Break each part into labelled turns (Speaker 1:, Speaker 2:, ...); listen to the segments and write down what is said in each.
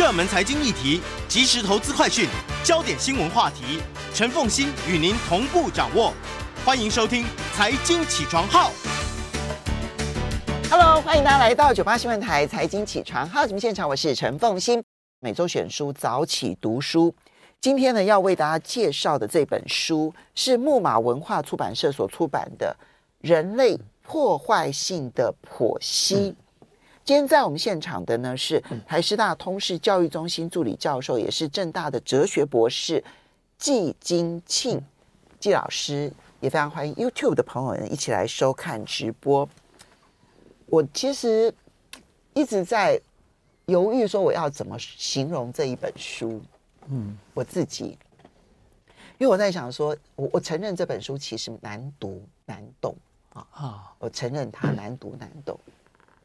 Speaker 1: 热门财经议题、即时投资快讯、焦点新闻话题，陈凤欣与您同步掌握。欢迎收听《财经起床号》。
Speaker 2: Hello，欢迎大家来到九八新闻台《财经起床号》节目现场，我是陈凤欣。每周选书早起读书，今天呢要为大家介绍的这本书是木马文化出版社所出版的《人类破坏性的剖析》。今天在我们现场的呢是台师大通识教育中心助理教授，也是正大的哲学博士季金庆季老师，也非常欢迎 YouTube 的朋友们一起来收看直播。我其实一直在犹豫说我要怎么形容这一本书，嗯，我自己，因为我在想说，我我承认这本书其实难读难懂。啊啊，我承认它难读难懂。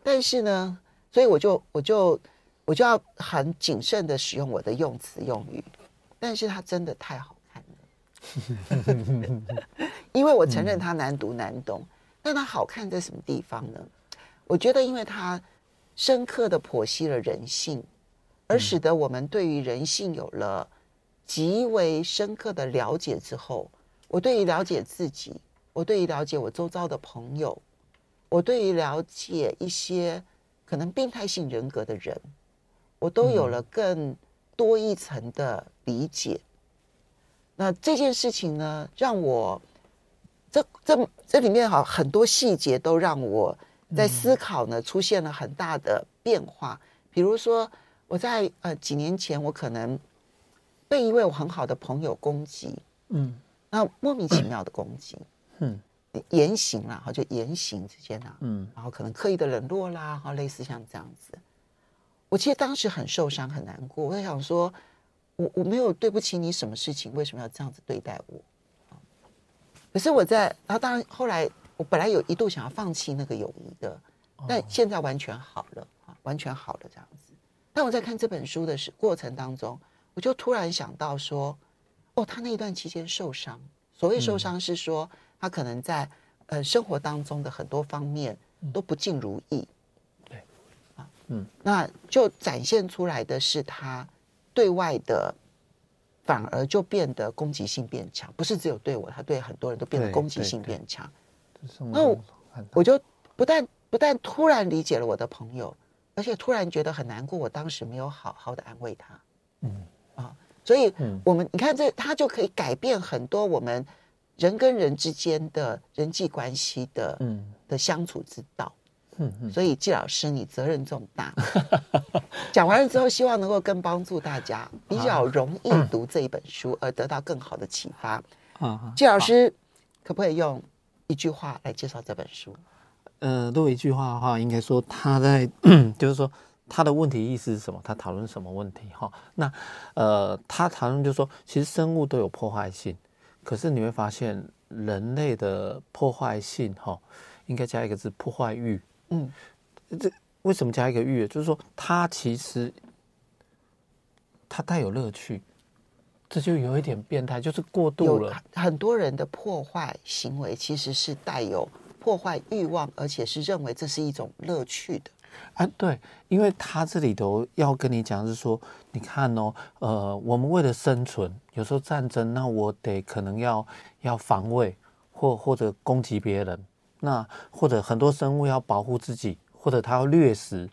Speaker 2: 但是呢，所以我就我就我就要很谨慎的使用我的用词用语。但是它真的太好看了，因为我承认它难读难懂。那它好看在什么地方呢？我觉得，因为它深刻的剖析了人性，而使得我们对于人性有了极为深刻的了解之后，我对于了解自己，我对于了解我周遭的朋友。我对于了解一些可能病态性人格的人，我都有了更多一层的理解。那这件事情呢，让我这这这里面哈很多细节都让我在思考呢，出现了很大的变化。比如说，我在呃几年前，我可能被一位我很好的朋友攻击，嗯，那莫名其妙的攻击，嗯。言行啦，哈，就言行之间啊，嗯，然后可能刻意的冷落啦，哈，类似像这样子。我其实当时很受伤，很难过。我在想说，我我没有对不起你什么事情，为什么要这样子对待我？可是我在，然后当然后来，我本来有一度想要放弃那个友谊的，但现在完全好了，啊，完全好了这样子。但我在看这本书的时过程当中，我就突然想到说，哦，他那一段期间受伤，所谓受伤是说。嗯他可能在呃生活当中的很多方面都不尽如意，对，啊，嗯，那就展现出来的是他对外的反而就变得攻击性变强，不是只有对我，他对很多人都变得攻击性变强。那我，我就不但不但突然理解了我的朋友，而且突然觉得很难过，我当时没有好好的安慰他，嗯。啊，所以我们你看这他就可以改变很多我们。人跟人之间的人际关系的，嗯，的相处之道，嗯嗯，所以季老师你责任重大。讲完了之后，希望能够更帮助大家比较容易读这一本书，而得到更好的启发。啊，季老师可不可以用一句话来介绍这本书？
Speaker 3: 呃，如果一句话的话，应该说他在，就是说他的问题意思是什么？他讨论什么问题？哈，那呃，他讨论就是说，其实生物都有破坏性。可是你会发现，人类的破坏性，哈，应该加一个字“破坏欲”。嗯，这为什么加一个“欲”？就是说，它其实它带有乐趣，这就有一点变态，就是过度了。
Speaker 2: 很多人的破坏行为其实是带有破坏欲望，而且是认为这是一种乐趣的。
Speaker 3: 啊，对，因为他这里头要跟你讲是说，你看哦，呃，我们为了生存，有时候战争，那我得可能要要防卫，或或者攻击别人，那或者很多生物要保护自己，或者它要掠食，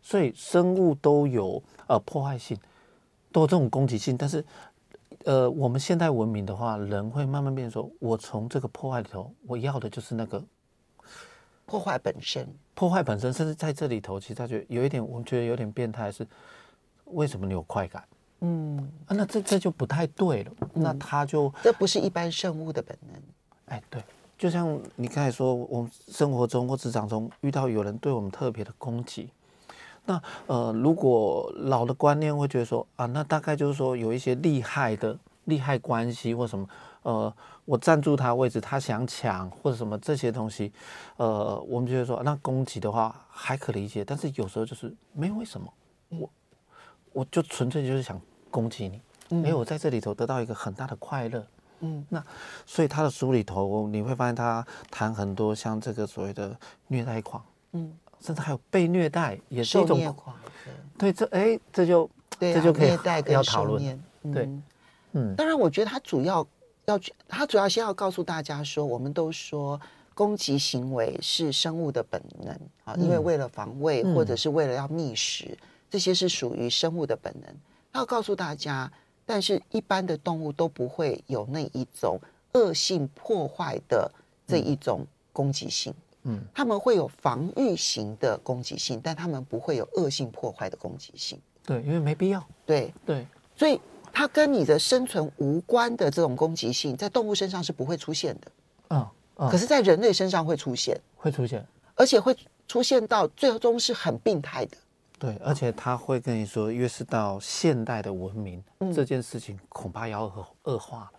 Speaker 3: 所以生物都有呃破坏性，都有这种攻击性。但是，呃，我们现代文明的话，人会慢慢变说，我从这个破坏里头，我要的就是那个。
Speaker 2: 破坏本身，
Speaker 3: 破坏本身，甚至在这里头，其实他觉得有一点，我觉得有点变态，是为什么你有快感？嗯，啊，那这这就不太对了。嗯、那他就
Speaker 2: 这不是一般生物的本能。
Speaker 3: 哎，对，就像你刚才说，我们生活中或职场中遇到有人对我们特别的攻击，那呃，如果老的观念会觉得说啊，那大概就是说有一些利害的利害关系或什么。呃，我占住他位置，他想抢或者什么这些东西，呃，我们觉得说那攻击的话还可理解，但是有时候就是没有为什么，我我就纯粹就是想攻击你，没有在这里头得到一个很大的快乐，嗯，那所以他的书里头你会发现他谈很多像这个所谓的虐待狂，嗯，甚至还有被虐待也是一
Speaker 2: 种，狂，
Speaker 3: 对，这哎这就这就可以要讨论。
Speaker 2: 嗯、
Speaker 3: 对，嗯，
Speaker 2: 当然，我觉得他主要要去他主要先要告诉大家说，我们都说攻击行为是生物的本能啊，因为为了防卫、嗯、或者是为了要觅食，这些是属于生物的本能。他要告诉大家，但是一般的动物都不会有那一种恶性破坏的这一种攻击性。嗯，他们会有防御型的攻击性，但他们不会有恶性破坏的攻击性。
Speaker 3: 对，因为没必要。
Speaker 2: 对
Speaker 3: 对，
Speaker 2: 所以它跟你的生存无关的这种攻击性，在动物身上是不会出现的。
Speaker 3: 嗯，嗯，
Speaker 2: 可是，在人类身上会出现，
Speaker 3: 会出现，
Speaker 2: 而且会出现到最终是很病态的。
Speaker 3: 对，而且他会跟你说，越是到现代的文明，嗯、这件事情恐怕要恶恶化了。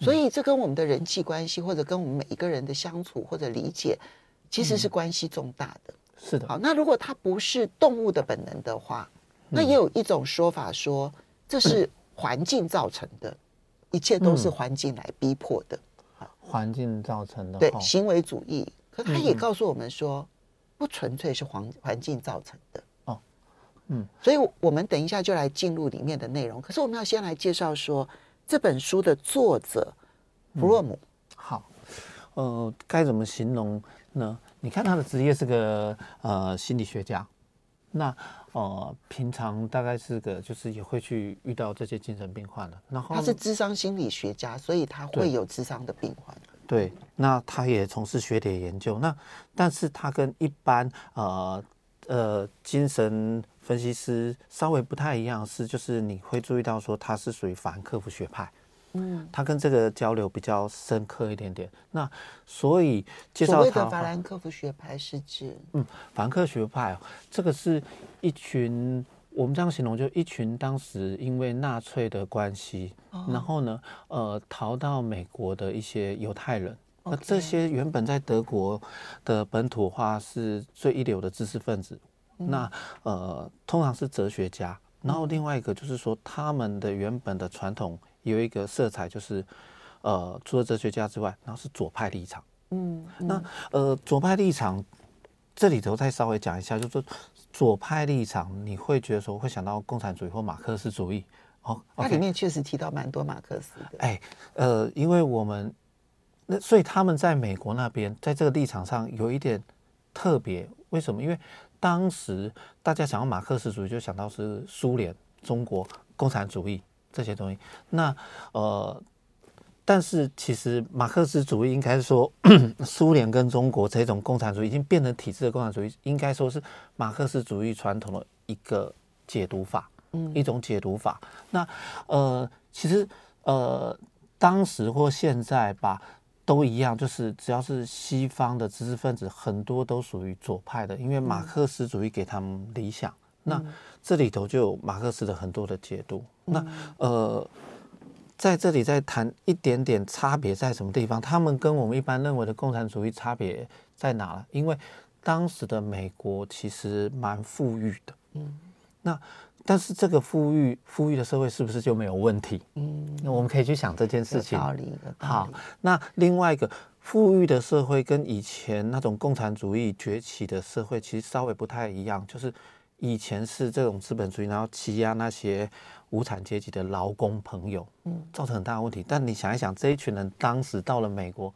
Speaker 2: 所以，这跟我们的人际关系，或者跟我们每一个人的相处或者理解。其实是关系重大的，
Speaker 3: 嗯、是的。
Speaker 2: 好，那如果它不是动物的本能的话，那也有一种说法说，这是环境造成的，嗯、一切都是环境来逼迫的。
Speaker 3: 环境造成的，
Speaker 2: 对，行为主义。可他也告诉我们说，不纯粹是环环境造成的。哦，嗯。所以我们等一下就来进入里面的内容。可是我们要先来介绍说这本书的作者弗洛姆。
Speaker 3: 好，呃，该怎么形容？呢你看他的职业是个呃心理学家，那呃平常大概是个就是也会去遇到这些精神病患的。然后
Speaker 2: 他是智商心理学家，所以他会有智商的病患。
Speaker 3: 对，那他也从事学理研究。那但是他跟一般呃呃精神分析师稍微不太一样，是就是你会注意到说他是属于法兰克福学派。嗯，他跟这个交流比较深刻一点点。那所以介绍他
Speaker 2: 所谓的法兰克福学派是指，
Speaker 3: 嗯，法兰克福学派，这个是一群我们这样形容，就一群当时因为纳粹的关系，哦、然后呢，呃，逃到美国的一些犹太人。那这些原本在德国的本土化是最一流的知识分子，嗯、那呃，通常是哲学家。然后另外一个就是说，他们的原本的传统。有一个色彩就是，呃，除了哲学家之外，然后是左派立场。嗯，嗯那呃，左派立场这里头再稍微讲一下，就是说左派立场，你会觉得说会想到共产主义或马克思主义。哦，
Speaker 2: 它里面确实提到蛮多马克思的。
Speaker 3: 哎，呃，因为我们那所以他们在美国那边，在这个立场上有一点特别。为什么？因为当时大家想要马克思主义，就想到是苏联、中国共产主义。这些东西，那呃，但是其实马克思主义应该说，苏联跟中国这种共产主义已经变成体制的共产主义，应该说是马克思主义传统的一个解读法，嗯，一种解读法。那呃，其实呃，当时或现在吧，都一样，就是只要是西方的知识分子，很多都属于左派的，因为马克思主义给他们理想。那这里头就有马克思的很多的解读。那呃，在这里再谈一点点差别在什么地方？他们跟我们一般认为的共产主义差别在哪了？因为当时的美国其实蛮富裕的。嗯。那但是这个富裕富裕的社会是不是就没有问题？嗯。那我们可以去想这件事情。
Speaker 2: 道理的。
Speaker 3: 好。那另外一个富裕的社会跟以前那种共产主义崛起的社会其实稍微不太一样，就是。以前是这种资本主义，然后欺压那些无产阶级的劳工朋友，嗯，造成很大的问题。但你想一想，这一群人当时到了美国，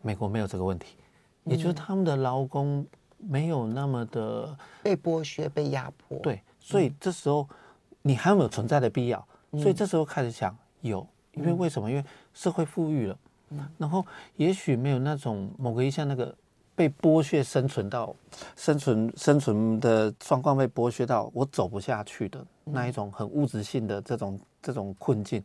Speaker 3: 美国没有这个问题，也就是他们的劳工没有那么的
Speaker 2: 被剥削、被压迫。
Speaker 3: 对，所以这时候你还有没有存在的必要？所以这时候开始想有，因为为什么？因为社会富裕了，然后也许没有那种某个一项那个。被剥削生存到生存生存的状况被剥削到我走不下去的那一种很物质性的这种这种困境，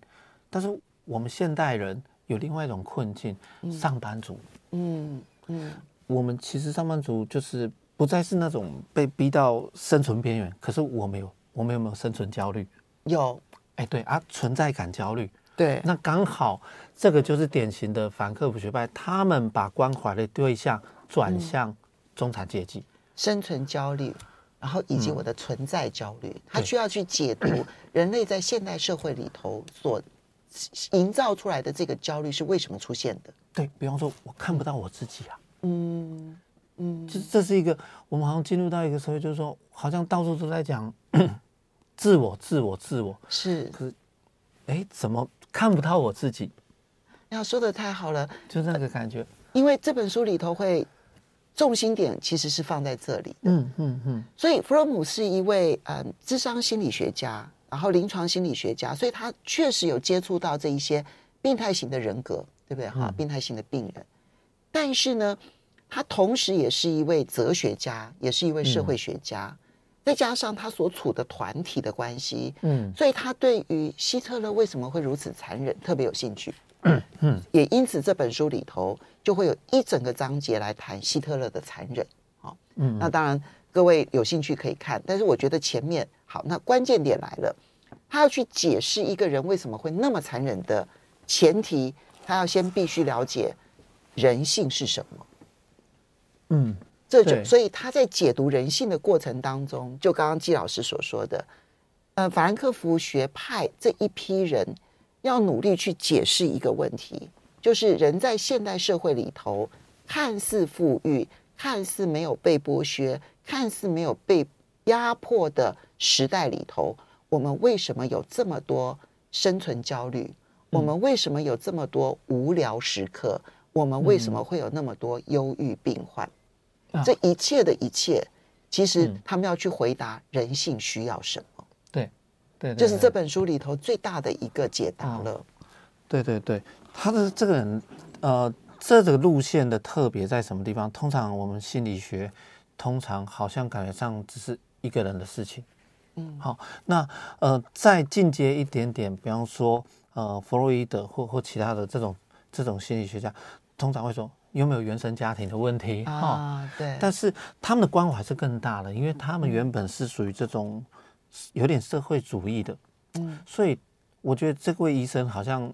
Speaker 3: 但是我们现代人有另外一种困境，上班族，嗯嗯，我们其实上班族就是不再是那种被逼到生存边缘，可是我没有，我们有没有生存焦虑？
Speaker 2: 有，
Speaker 3: 哎对啊，存在感焦虑，
Speaker 2: 对，
Speaker 3: 那刚好这个就是典型的法兰克福学派，他们把关怀的对象。转向中产阶级、嗯，
Speaker 2: 生存焦虑，然后以及我的存在焦虑，嗯、他需要去解读 人类在现代社会里头所营造出来的这个焦虑是为什么出现的。
Speaker 3: 对，比方说，我看不到我自己啊，嗯嗯，这这是一个我们好像进入到一个社会，就是说，好像到处都在讲 自我，自我，自我，
Speaker 2: 是。
Speaker 3: 可是，哎，怎么看不到我自己？
Speaker 2: 要说的太好了，
Speaker 3: 就那个感觉。
Speaker 2: 因为这本书里头会重心点其实是放在这里的。
Speaker 3: 嗯嗯嗯。
Speaker 2: 所以弗洛姆是一位嗯，智商心理学家，然后临床心理学家，所以他确实有接触到这一些病态型的人格，对不对？哈、嗯，病态型的病人。但是呢，他同时也是一位哲学家，也是一位社会学家。嗯再加上他所处的团体的关系，嗯，所以他对于希特勒为什么会如此残忍特别有兴趣，嗯嗯，也因此这本书里头就会有一整个章节来谈希特勒的残忍，好，嗯，那当然各位有兴趣可以看，但是我觉得前面好，那关键点来了，他要去解释一个人为什么会那么残忍的前提，他要先必须了解人性是什么，嗯。这就所以他在解读人性的过程当中，就刚刚季老师所说的，呃，法兰克福学派这一批人要努力去解释一个问题，就是人在现代社会里头看似富裕、看似没有被剥削、看似没有被压迫的时代里头，我们为什么有这么多生存焦虑？我们为什么有这么多无聊时刻？我们为什么会有那么多忧郁病患？这一切的一切，其实他们要去回答人性需要什么？
Speaker 3: 对，对，
Speaker 2: 就是这本书里头最大的一个解答了。
Speaker 3: 对对对，他的这个人，呃，这个路线的特别在什么地方？通常我们心理学，通常好像感觉上只是一个人的事情。嗯，好，那呃，再进阶一点点，比方说呃，弗洛伊德或或其他的这种这种心理学家，通常会说。有没有原生家庭的问题？
Speaker 2: 啊，对。
Speaker 3: 但是他们的关怀是更大的，因为他们原本是属于这种有点社会主义的，嗯，所以我觉得这位医生好像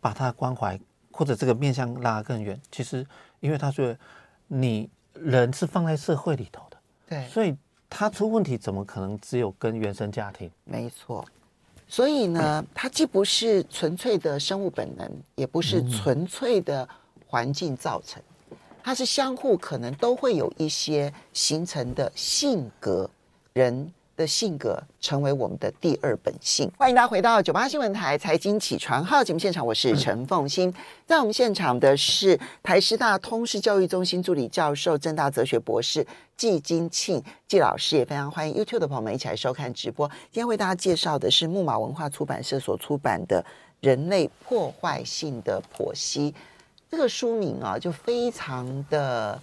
Speaker 3: 把他的关怀或者这个面向拉得更远。其实，因为他觉得你人是放在社会里头的，
Speaker 2: 对，
Speaker 3: 所以他出问题怎么可能只有跟原生家庭？
Speaker 2: 没错。所以呢，他既不是纯粹的生物本能，也不是纯粹的。环境造成，它是相互可能都会有一些形成的性格，人的性格成为我们的第二本性。欢迎大家回到九八新闻台财经起床号节目现场，我是陈凤欣。在我们现场的是台师大通识教育中心助理教授、政大哲学博士季金庆季老师，也非常欢迎 YouTube 的朋友们一起来收看直播。今天为大家介绍的是木马文化出版社所出版的《人类破坏性的剖析》。这个书名啊，就非常的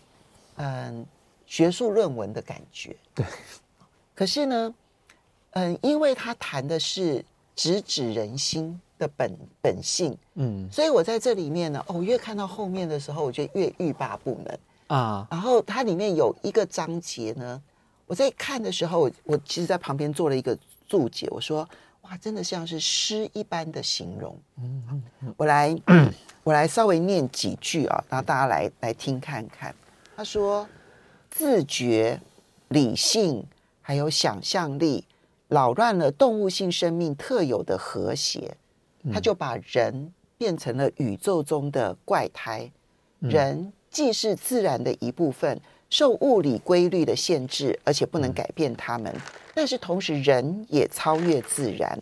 Speaker 2: 嗯学术论文的感觉。
Speaker 3: 对。
Speaker 2: 可是呢，嗯，因为他谈的是直指人心的本本性，嗯，所以我在这里面呢，哦，我越看到后面的时候，我觉得越欲罢不能啊。然后它里面有一个章节呢，我在看的时候，我我其实在旁边做了一个注解，我说。哇，真的像是诗一般的形容。嗯，我来，我来稍微念几句啊，然后大家来来听看看。他说：“自觉、理性还有想象力，扰乱了动物性生命特有的和谐。他就把人变成了宇宙中的怪胎。人既是自然的一部分，受物理规律的限制，而且不能改变它们。”但是同时，人也超越自然，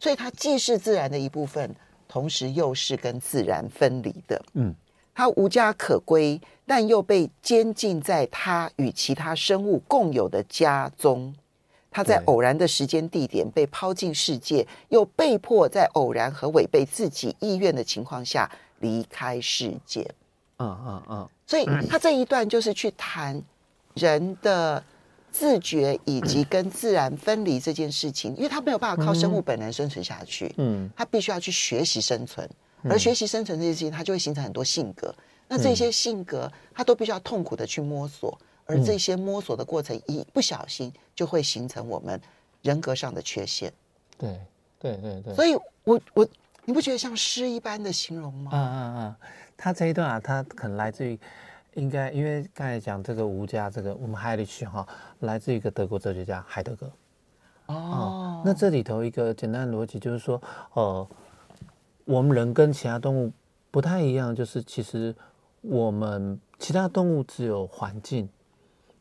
Speaker 2: 所以它既是自然的一部分，同时又是跟自然分离的。嗯，它无家可归，但又被监禁在他与其他生物共有的家中。他在偶然的时间地点被抛进世界，又被迫在偶然和违背自己意愿的情况下离开世界。嗯嗯嗯。所以他这一段就是去谈人的。自觉以及跟自然分离这件事情，因为他没有办法靠生物本能生存下去，嗯，他必须要去学习生存，而学习生存这些事情，它就会形成很多性格。那这些性格，他都必须要痛苦的去摸索，而这些摸索的过程，一不小心就会形成我们人格上的缺陷。
Speaker 3: 对，对，对，对。
Speaker 2: 所以我我你不觉得像诗一般的形容吗？
Speaker 3: 嗯嗯嗯，他这一段啊，他可能来自于。应该，因为刚才讲这个无家，这个我们海里去哈，来自于一个德国哲学家海德格。哦，哦，那这里头一个简单的逻辑就是说，呃，我们人跟其他动物不太一样，就是其实我们其他动物只有环境，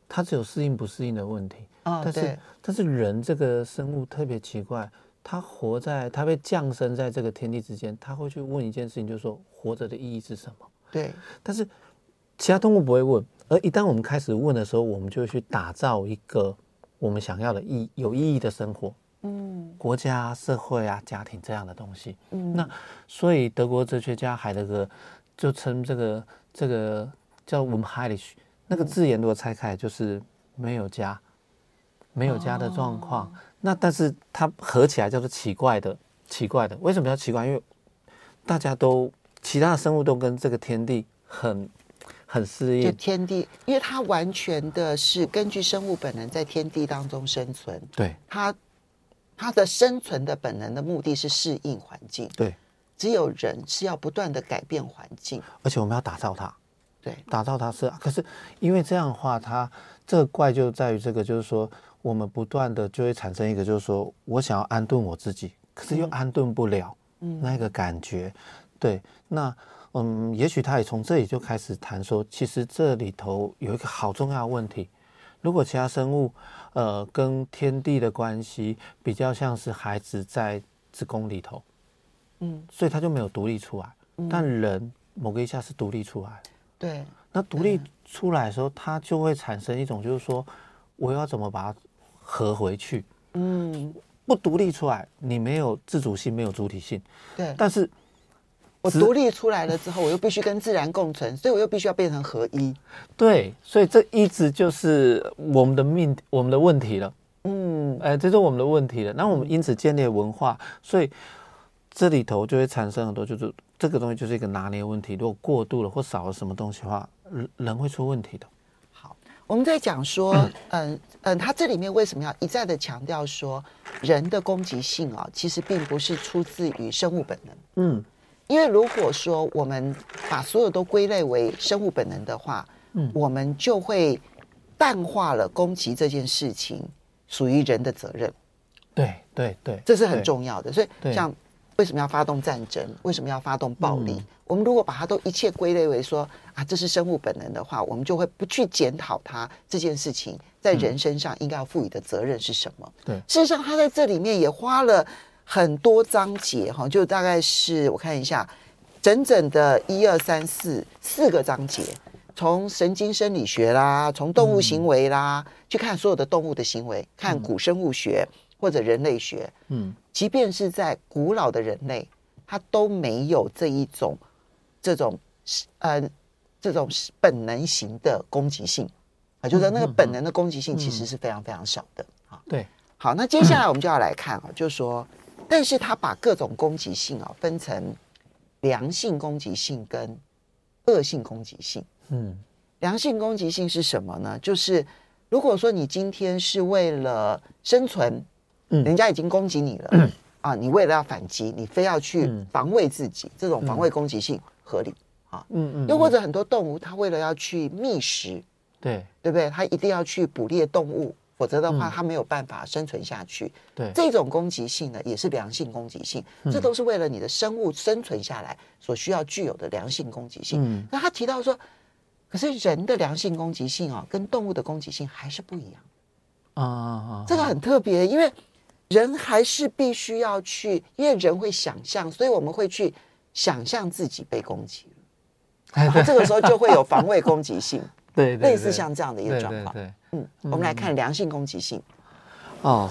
Speaker 3: 它只有适应不适应的问题，
Speaker 2: 哦，
Speaker 3: 但是
Speaker 2: 对
Speaker 3: 但是人这个生物特别奇怪，它活在它被降生在这个天地之间，它会去问一件事情，就是说活着的意义是什么？
Speaker 2: 对，
Speaker 3: 但是其他动物不会问，而一旦我们开始问的时候，我们就会去打造一个我们想要的意有意义的生活。嗯，国家、社会啊、家庭这样的东西。嗯，那所以德国哲学家海德格就称这个这个叫 Unheilig，那个字眼如果拆开就是没有家，没有家的状况。哦、那但是它合起来叫做奇怪的，奇怪的。为什么叫奇怪？因为大家都其他的生物都跟这个天地很很适应。
Speaker 2: 就天地，因为它完全的是根据生物本能在天地当中生存。
Speaker 3: 对，
Speaker 2: 它。它的生存的本能的目的是适应环境，
Speaker 3: 对。
Speaker 2: 只有人是要不断的改变环境，
Speaker 3: 而且我们要打造它，
Speaker 2: 对，
Speaker 3: 打造它是。可是因为这样的话，它这个怪就在于这个，就是说我们不断的就会产生一个，就是说我想要安顿我自己，可是又安顿不了，嗯，那个感觉，嗯、对。那嗯，也许他也从这里就开始谈说，其实这里头有一个好重要的问题，如果其他生物。呃，跟天地的关系比较像是孩子在子宫里头，嗯，所以他就没有独立出来。嗯、但人某个一下是独立出来，
Speaker 2: 对。
Speaker 3: 那独立出来的时候，它就会产生一种，就是说，我要怎么把它合回去？嗯，不独立出来，你没有自主性，没有主体性。
Speaker 2: 对。
Speaker 3: 但是。
Speaker 2: 我独立出来了之后，我又必须跟自然共存，所以我又必须要变成合一。
Speaker 3: 对，所以这一直就是我们的命，我们的问题了。嗯，哎，这是我们的问题了。那我们因此建立文化，所以这里头就会产生很多，就是这个东西就是一个拿捏问题。如果过度了或少了什么东西的话，人人会出问题的。
Speaker 2: 好，我们在讲说，嗯嗯，嗯，他这里面为什么要一再的强调说，人的攻击性啊，其实并不是出自于生物本能。嗯。因为如果说我们把所有都归类为生物本能的话，嗯，我们就会淡化了攻击这件事情属于人的责任。
Speaker 3: 对对对，
Speaker 2: 这是很重要的。所以，像为什么要发动战争？为什么要发动暴力？嗯，我们如果把它都一切归类为说啊，这是生物本能的话，我们就会不去检讨它这件事情在人身上应该要赋予的责任是什么。对，事实上，他在这里面也花了。很多章节哈，就大概是我看一下，整整的一二三四四个章节，从神经生理学啦，从动物行为啦，嗯、去看所有的动物的行为，看古生物学或者人类学，嗯，即便是在古老的人类，他都没有这一种这种呃这种本能型的攻击性啊，就是那个本能的攻击性其实是非常非常少的啊。对，好，那接下来我们就要来看啊，就是说。但是他把各种攻击性啊分成良性攻击性跟恶性攻击性。嗯，良性攻击性是什么呢？就是如果说你今天是为了生存，嗯，人家已经攻击你了，嗯，啊，你为了要反击，你非要去防卫自己，这种防卫攻击性合理啊。嗯嗯。又或者很多动物，它为了要去觅食，对对不对？它一定要去捕猎动物。否则的话，它没有办法生存下去。嗯、对，这种攻击性呢，也是良性攻击性。嗯、这都是为了你的生物生存下来所需要具有的良性攻击性。嗯，那他提到说，可是人的良性攻击性啊，跟动物的攻击性还是不一样。啊！这个很特别，因为人还是必须要去，因为人会想象，所以我们会去想象自己被攻击了。然后这个时候就会有防卫攻击性。对，类似像这样的一个状况。对，嗯，我们来看良性攻击性。
Speaker 3: 哦，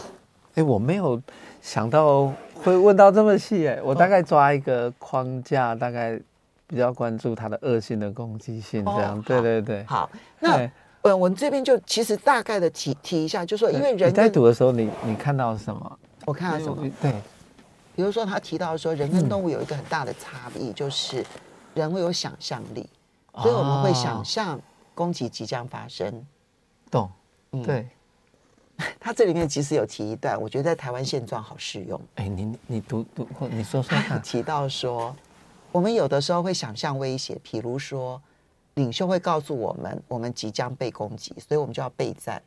Speaker 3: 哎，我没有想到会问到这么细，哎，我大概抓一个框架，大概比较关注它的恶性的攻击性，这样。对对对。
Speaker 2: 好，那呃，我们这边就其实大概的提提一下，就是说因为人
Speaker 3: 在读的时候，你你看到什么？
Speaker 2: 我看到什么？对，比如说他提到说，人跟动物有一个很大的差异，就是人会有想象力，所以我们会想象。攻击即将发生，
Speaker 3: 懂？嗯，对。
Speaker 2: 他这里面其实有提一段，我觉得在台湾现状好适用。
Speaker 3: 哎，你你读读或你说说看。
Speaker 2: 提到说，我们有的时候会想象威胁，比如说领袖会告诉我们，我们即将被攻击，所以我们就要备战。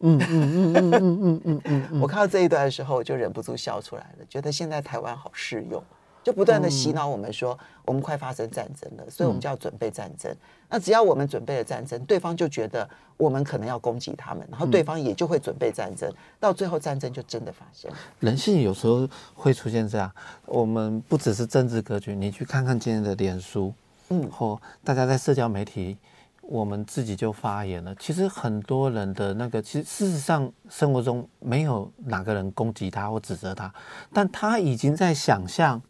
Speaker 2: 嗯嗯嗯嗯嗯嗯嗯嗯。我看到这一段的时候，我就忍不住笑出来了，觉得现在台湾好适用。就不断的洗脑我们说，我们快发生战争了，所以我们就要准备战争。那只要我们准备了战争，对方就觉得我们可能要攻击他们，然后对方也就会准备战争，到最后战争就真的发生。
Speaker 3: 人性有时候会出现这样，我们不只是政治格局，你去看看今天的脸书，嗯，或大家在社交媒体。我们自己就发言了。其实很多人的那个，其实事实上生活中没有哪个人攻击他或指责他，但他已经在想象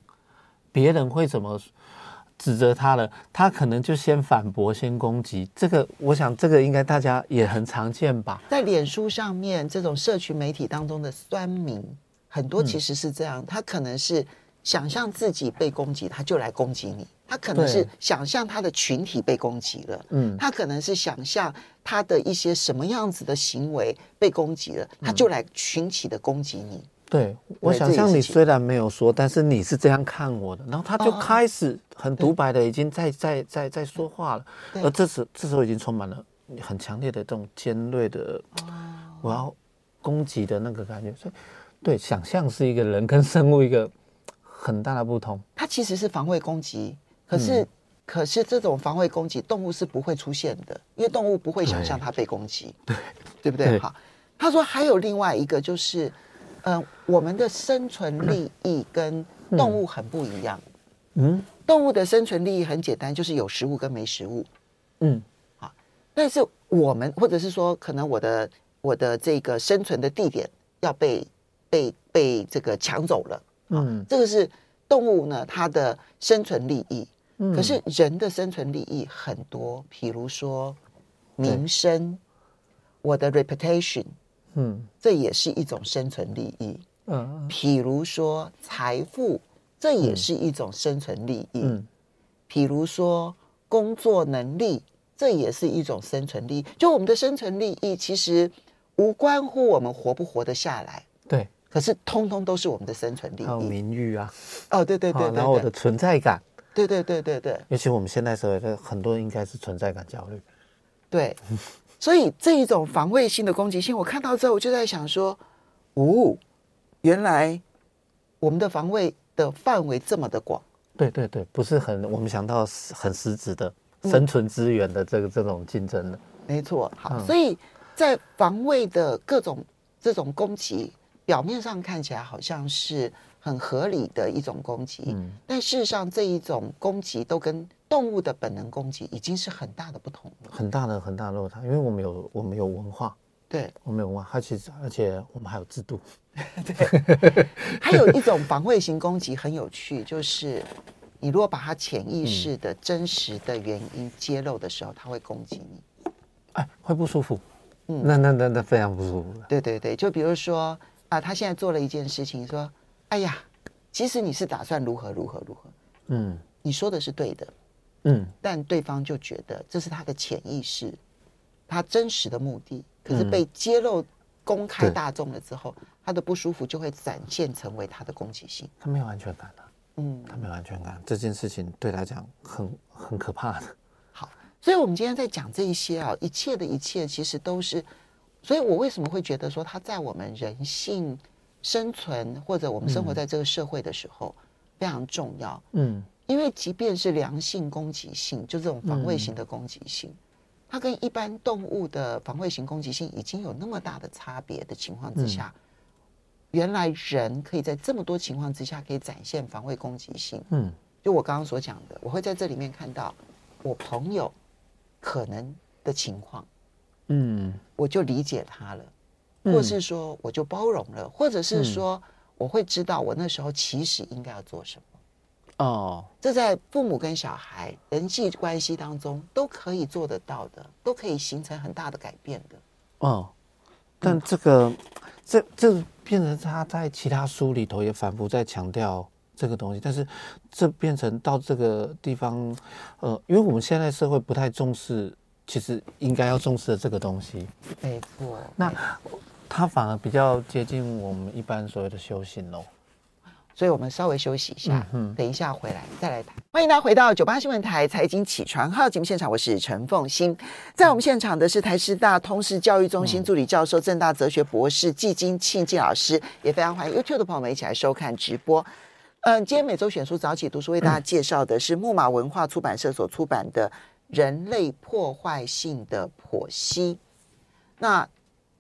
Speaker 3: 别人会怎么指责他了。他可能就先反驳、先攻击。这个，我想这个应该大家也很常见吧。
Speaker 2: 在脸书上面，这种社群媒体当中的酸民很多，其实是这样，他可能是。想象自己被攻击，他就来攻击你。他可能是想象他的群体被攻击了，嗯，他可能是想象他的一些什么样子的行为被攻击了，他就来群起的攻击你。
Speaker 3: 对，我想象你虽然没有说，但是你是这样看我的，然后他就开始很独白的已经在在在在说话了，而这时这时候已经充满了很强烈的这种尖锐的，我要攻击的那个感觉。所以，对，想象是一个人跟生物一个。很大的不同，
Speaker 2: 它其实是防卫攻击，可是、嗯、可是这种防卫攻击，动物是不会出现的，因为动物不会想象它被攻击，对。对不对？对。好，他说还有另外一个就是，嗯、呃，我们的生存利益跟动物很不一样。嗯，动物的生存利益很简单，就是有食物跟没食物。嗯，啊，但是我们或者是说，可能我的我的这个生存的地点要被被被这个抢走了。嗯，这个是动物呢，它的生存利益。嗯，可是人的生存利益很多，比如说名声，我的 reputation，嗯，这也是一种生存利益。嗯，譬如说财富，这也是一种生存利益。嗯，譬如说工作能力，这也是一种生存利益。就我们的生存利益，其实无关乎我们活不活得下来。
Speaker 3: 对。
Speaker 2: 可是，通通都是我们的生存利益，还
Speaker 3: 有名誉啊！
Speaker 2: 哦，对对对，
Speaker 3: 然后我的存在感，
Speaker 2: 对对对对对。
Speaker 3: 尤其我们现在社会的很多人应该是存在感焦虑，
Speaker 2: 对。所以这一种防卫性的攻击性，我看到之后，我就在想说，哦，原来我们的防卫的范围这么的广。
Speaker 3: 对对对，不是很我们想到很实质的生存资源的这个这种竞争的。
Speaker 2: 没错，好，所以在防卫的各种这种攻击。表面上看起来好像是很合理的一种攻击，嗯，但事实上这一种攻击都跟动物的本能攻击已经是很大的不同了，
Speaker 3: 很大的很大的落差。因为我们有我们有文化，
Speaker 2: 对，
Speaker 3: 我们有文化，它其实而且我们还有制度，
Speaker 2: 对。还有一种防卫型攻击很有趣，就是你如果把它潜意识的真实的原因揭露的时候，它会攻击你，
Speaker 3: 哎，会不舒服，嗯，那那那那非常不舒服。
Speaker 2: 对对对，就比如说。啊，他现在做了一件事情，说：“哎呀，其实你是打算如何如何如何，嗯，你说的是对的，嗯，但对方就觉得这是他的潜意识，他真实的目的，可是被揭露公开大众了之后，他的不舒服就会展现成为他的攻击性，
Speaker 3: 他没有安全感了，嗯，他没有安全感，这件事情对他讲很很可怕的。
Speaker 2: 好，所以我们今天在讲这一些啊，一切的一切其实都是。”所以，我为什么会觉得说，他在我们人性生存或者我们生活在这个社会的时候非常重要？嗯，因为即便是良性攻击性，就这种防卫型的攻击性，它跟一般动物的防卫型攻击性已经有那么大的差别的情况之下，原来人可以在这么多情况之下可以展现防卫攻击性。嗯，就我刚刚所讲的，我会在这里面看到我朋友可能的情况。嗯，我就理解他了，或是说我就包容了，或者是说我会知道我那时候其实应该要做什么。哦，这在父母跟小孩人际关系当中都可以做得到的，都可以形成很大的改变的。
Speaker 3: 哦，但这个这这变成他在其他书里头也反复在强调这个东西，但是这变成到这个地方，呃，因为我们现在社会不太重视。其实应该要重视的这个东西，
Speaker 2: 没错。
Speaker 3: 那他反而比较接近我们一般所谓的修行喽。
Speaker 2: 所以我们稍微休息一下，嗯，等一下回来再来谈。欢迎大家回到九八新闻台财经起床号节目现场，我是陈凤欣。在我们现场的是台师大通识教育中心助理教授、正大哲学博士季金庆季老师，也非常欢迎 YouTube 的朋友们一起来收看直播。嗯，今天每周选书早起读书为大家介绍的是木马文化出版社所出版的《人类破坏性的剖析》。那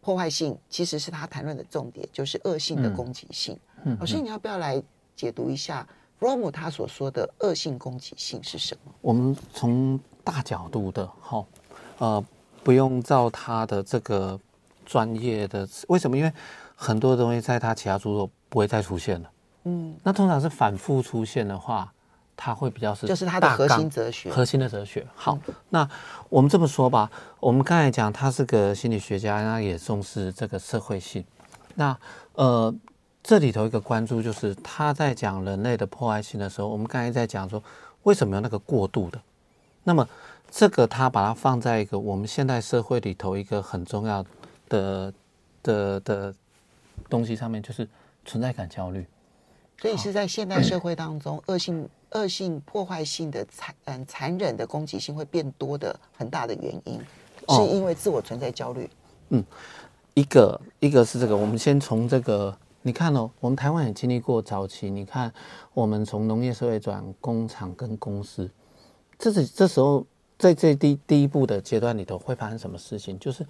Speaker 2: 破坏性其实是他谈论的重点，就是恶性的攻击性。嗯，老师，你要不要来解读一下弗洛姆他所说的恶性攻击性是什么？
Speaker 3: 我们从大角度的，好，呃，不用照他的这个专业的，为什么？因为很多东西在他其他著作不会再出现了。嗯，那通常是反复出现的话，它会比较是
Speaker 2: 就是它的核心哲学，
Speaker 3: 核心的哲学。好，嗯、那我们这么说吧，我们刚才讲他是个心理学家，那也重视这个社会性。那呃，这里头一个关注就是他在讲人类的破坏性的时候，我们刚才在讲说为什么有那个过度的，那么这个他把它放在一个我们现代社会里头一个很重要的的的东西上面，就是存在感焦虑。
Speaker 2: 所以是在现代社会当中，恶性、恶性破坏性的残嗯残忍的攻击性会变多的很大的原因，是因为自我存在焦虑。
Speaker 3: 嗯，一个一个是这个，我们先从这个，你看哦，我们台湾也经历过早期，你看我们从农业社会转工厂跟公司，这是这时候在这第第一步的阶段里头会发生什么事情？就是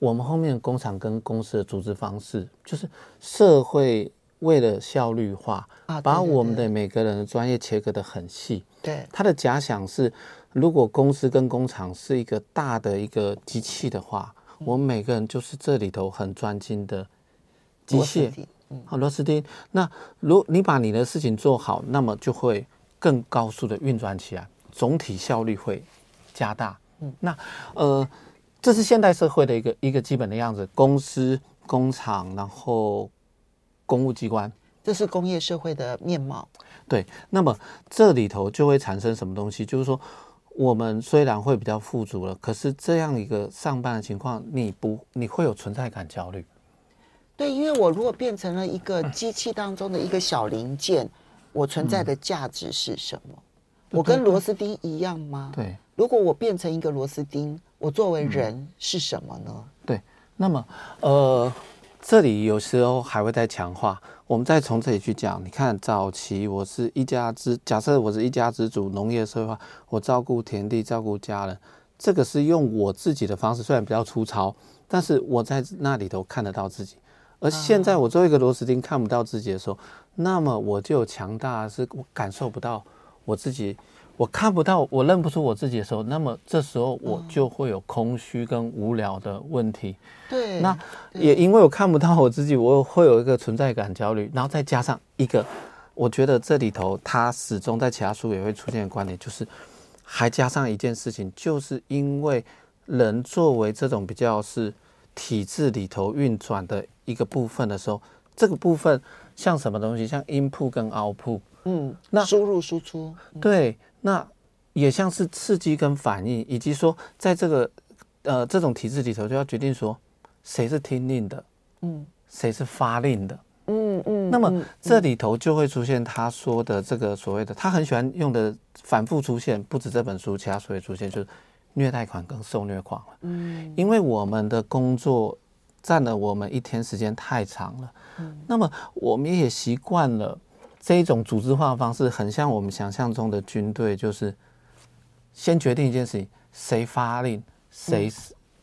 Speaker 3: 我们后面工厂跟公司的组织方式，就是社会。为了效率化，把我们的每个人的专业切割的很细。
Speaker 2: 对，
Speaker 3: 他的假想是，如果公司跟工厂是一个大的一个机器的话，我们每个人就是这里头很专精的机械，好螺丝钉。那如你把你的事情做好，那么就会更高速的运转起来，总体效率会加大。嗯，那呃，这是现代社会的一个一个基本的样子，公司、工厂，然后。公务机关，
Speaker 2: 这是工业社会的面貌。
Speaker 3: 对，那么这里头就会产生什么东西？就是说，我们虽然会比较富足了，可是这样一个上班的情况，你不，你会有存在感焦虑。
Speaker 2: 对，因为我如果变成了一个机器当中的一个小零件，嗯、我存在的价值是什么？嗯、我跟螺丝钉一样吗？
Speaker 3: 对。
Speaker 2: 如果我变成一个螺丝钉，我作为人是什么呢？嗯、
Speaker 3: 对。那么，呃。这里有时候还会再强化，我们再从这里去讲。你看，早期我是一家之，假设我是一家之主，农业社会化，我照顾田地，照顾家人，这个是用我自己的方式，虽然比较粗糙，但是我在那里头看得到自己。而现在我作为一个螺丝钉看不到自己的时候，那么我就有强大，是我感受不到我自己。我看不到，我认不出我自己的时候，那么这时候我就会有空虚跟无聊的问题。
Speaker 2: 对，
Speaker 3: 那也因为我看不到我自己，我会有一个存在感焦虑，然后再加上一个，我觉得这里头他始终在其他书也会出现的观点，就是还加上一件事情，就是因为人作为这种比较是体制里头运转的一个部分的时候，这个部分像什么东西，像 input 跟 output，
Speaker 2: 嗯，那输入输出，
Speaker 3: 对。那也像是刺激跟反应，以及说，在这个呃这种体制里头，就要决定说谁是听令的，嗯，谁是发令的，嗯嗯。那么这里头就会出现他说的这个所谓的，他很喜欢用的反复出现，不止这本书，其他书也出现，就是虐待狂跟受虐狂了。嗯，因为我们的工作占了我们一天时间太长了，嗯，那么我们也习惯了。这一种组织化的方式很像我们想象中的军队，就是先决定一件事情，谁发令，谁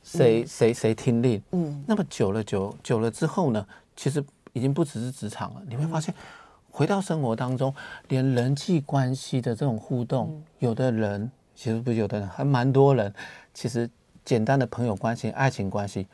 Speaker 3: 谁谁谁听令。嗯，那么久了久久了之后呢，其实已经不只是职场了。你会发现，回到生活当中，连人际关系的这种互动，有的人其实不是有的人，还蛮多人，其实简单的朋友关系、爱情关系，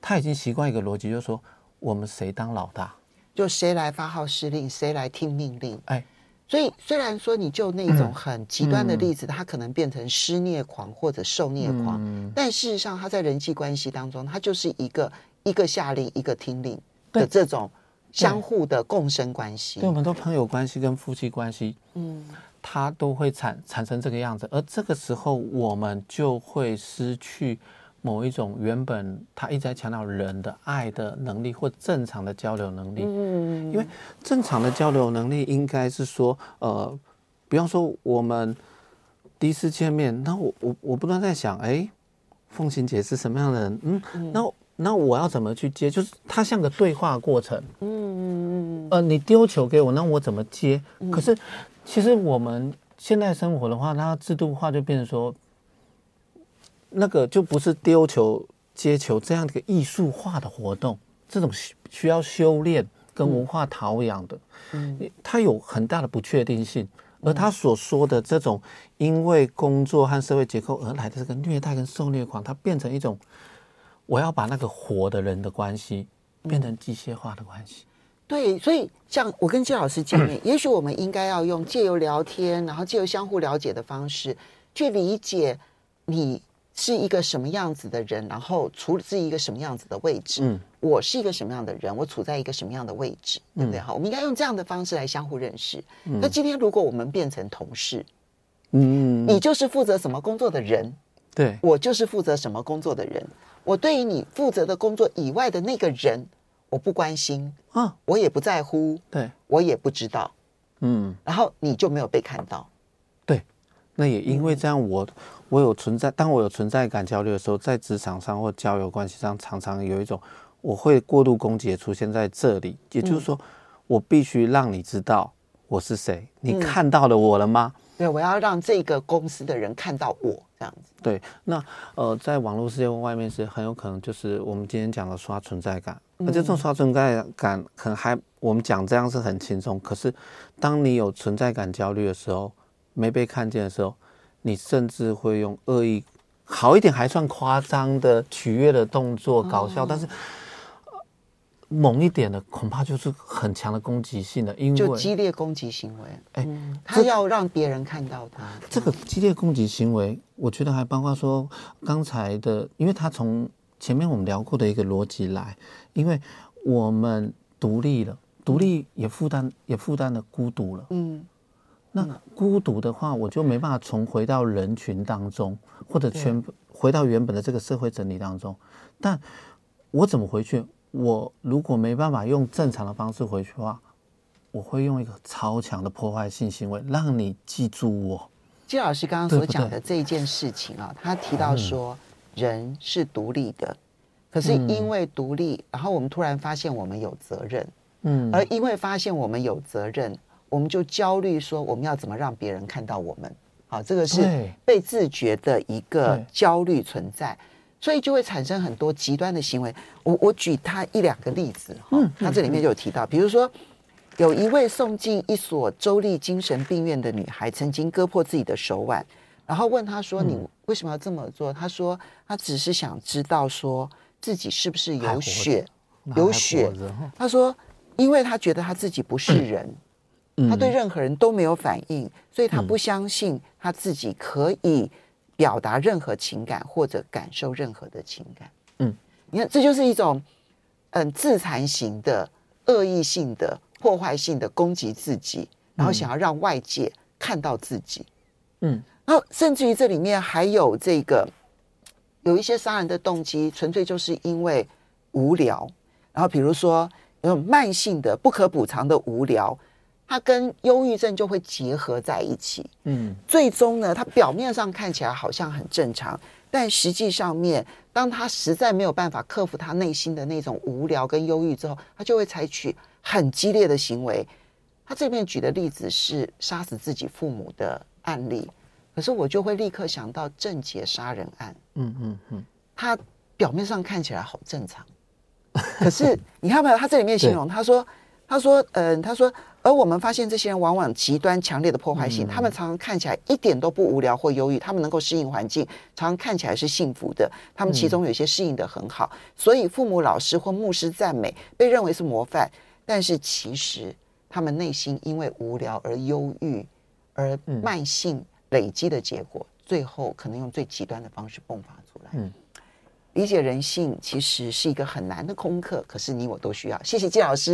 Speaker 3: 他已经习惯一个逻辑，就是说我们谁当老大。
Speaker 2: 就谁来发号施令，谁来听命令。哎，所以虽然说你就那种很极端的例子，他可能变成施虐狂或者受虐狂，但事实上他在人际关系当中，他就是一个一个下令，一个听令的这种相互的共生关系。
Speaker 3: 对，我们都朋友关系跟夫妻关系，嗯，他都会产产生这个样子，而这个时候我们就会失去。某一种原本他一直在强调人的爱的能力或正常的交流能力，嗯，因为正常的交流能力应该是说，呃，比方说我们第一次见面，那我我我不断在想，哎，凤琴姐是什么样的人？嗯，那那我要怎么去接？就是它像个对话过程。嗯嗯嗯。呃，你丢球给我，那我怎么接？嗯、可是，其实我们现在生活的话，它制度化就变成说，那个就不是丢球接球这样的一个艺术化的活动，这种需要修炼跟文化陶养的。嗯。它有很大的不确定性，而他所说的这种因为工作和社会结构而来的这个虐待跟受虐狂，它变成一种。我要把那个活的人的关系变成机械化的关系。嗯，
Speaker 2: 对，所以像我跟季老师见面，也许我们应该要用借由聊天，然后借由相互了解的方式，去理解你是一个什么样子的人，然后处置一个什么样子的位置。嗯，我是一个什么样的人，我处在一个什么样的位置，对不对？好，我们应该用这样的方式来相互认识。那今天如果我们变成同事，嗯，你就是负责什么工作的人，
Speaker 3: 对，
Speaker 2: 我就是负责什么工作的人。我对于你负责的工作以外的那个人，我不关心啊，我也不在乎，
Speaker 3: 对，
Speaker 2: 我也不知道，嗯，然后你就没有被看到，
Speaker 3: 对，那也因为这样我，我我有存在，当我有存在感焦虑的时候，在职场上或交友关系上，常常有一种我会过度攻击出现在这里，也就是说，嗯、我必须让你知道我是谁，你看到了我了吗？嗯
Speaker 2: 对，我要让这个公司的人看到我这样子。
Speaker 3: 对，那呃，在网络世界外面是很有可能就是我们今天讲的刷存在感，而且这种刷存在感可能还我们讲这样是很轻松，可是当你有存在感焦虑的时候，没被看见的时候，你甚至会用恶意，好一点还算夸张的取悦的动作搞笑，哦、但是。猛一点的，恐怕就是很强的攻击性的，因为
Speaker 2: 就激烈攻击行为。哎，他要让别人看到他
Speaker 3: 这个激烈攻击行为，我觉得还包括说刚才的，因为他从前面我们聊过的一个逻辑来，因为我们独立了，独立也负担也负担了孤独了。嗯，那孤独的话，我就没办法重回到人群当中，或者全回到原本的这个社会整理当中。但我怎么回去？我如果没办法用正常的方式回去的话，我会用一个超强的破坏性行为让你记住我。
Speaker 2: 季老师刚刚所讲的这一件事情啊，他提到说人是独立的，可是因为独立，然后我们突然发现我们有责任，嗯，而因为发现我们有责任，我们就焦虑说我们要怎么让别人看到我们？好，这个是被自觉的一个焦虑存在。所以就会产生很多极端的行为。我我举他一两个例子哈，他这里面就有提到，比如说有一位送进一所州立精神病院的女孩，曾经割破自己的手腕，然后问他说：“你为什么要这么做？”他说：“他只是想知道说自己是不是有血，有血。”他说：“因为他觉得他自己不是人，他对任何人都没有反应，所以他不相信他自己可以。”表达任何情感或者感受任何的情感，嗯，你看，这就是一种嗯自残型的恶意性的破坏性的攻击自己，然后想要让外界看到自己，嗯，然后甚至于这里面还有这个有一些杀人的动机，纯粹就是因为无聊，然后比如说有种慢性的不可补偿的无聊。它跟忧郁症就会结合在一起，嗯，最终呢，它表面上看起来好像很正常，但实际上面，当他实在没有办法克服他内心的那种无聊跟忧郁之后，他就会采取很激烈的行为。他这边举的例子是杀死自己父母的案例，可是我就会立刻想到郑捷杀人案，嗯嗯嗯，他表面上看起来好正常，可是你看没有？他这里面形容 他说。他说：“嗯，他说，而我们发现这些人往往极端强烈的破坏性，他们常常看起来一点都不无聊或忧郁，他们能够适应环境，常常看起来是幸福的。他们其中有些适应的很好，所以父母、老师或牧师赞美，被认为是模范。但是其实他们内心因为无聊而忧郁，而慢性累积的结果，最后可能用最极端的方式迸发出来。嗯，理解人性其实是一个很难的功课，可是你我都需要。谢谢季老师。”